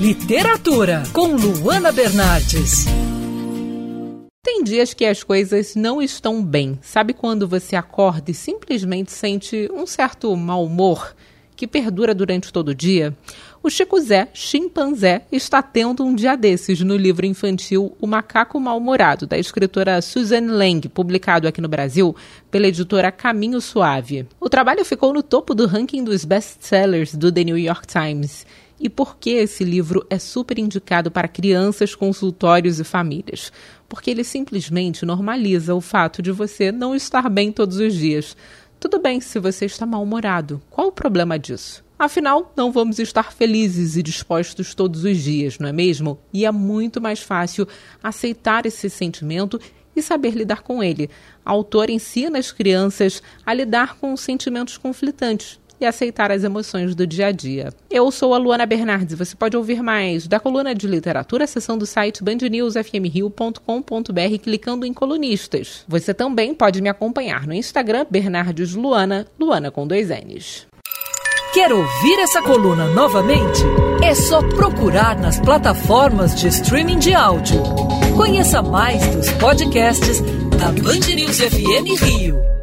Literatura com Luana Bernardes. Tem dias que as coisas não estão bem. Sabe quando você acorda e simplesmente sente um certo mau humor que perdura durante todo o dia? O Chico Zé, chimpanzé, está tendo um dia desses no livro infantil O Macaco Mal-Humorado, da escritora Suzanne Lang, publicado aqui no Brasil pela editora Caminho Suave. O trabalho ficou no topo do ranking dos best-sellers do The New York Times e por que esse livro é super indicado para crianças, consultórios e famílias. Porque ele simplesmente normaliza o fato de você não estar bem todos os dias. Tudo bem se você está mal-humorado. Qual o problema disso? Afinal, não vamos estar felizes e dispostos todos os dias, não é mesmo? E é muito mais fácil aceitar esse sentimento e saber lidar com ele. A autora ensina as crianças a lidar com sentimentos conflitantes e aceitar as emoções do dia a dia. Eu sou a Luana Bernardes. Você pode ouvir mais da coluna de literatura, seção do site bandnewsfmrio.com.br, clicando em colunistas. Você também pode me acompanhar no Instagram, Bernardes Luana, Luana com dois N's. Quer ouvir essa coluna novamente? É só procurar nas plataformas de streaming de áudio. Conheça mais dos podcasts da Band News FM Rio.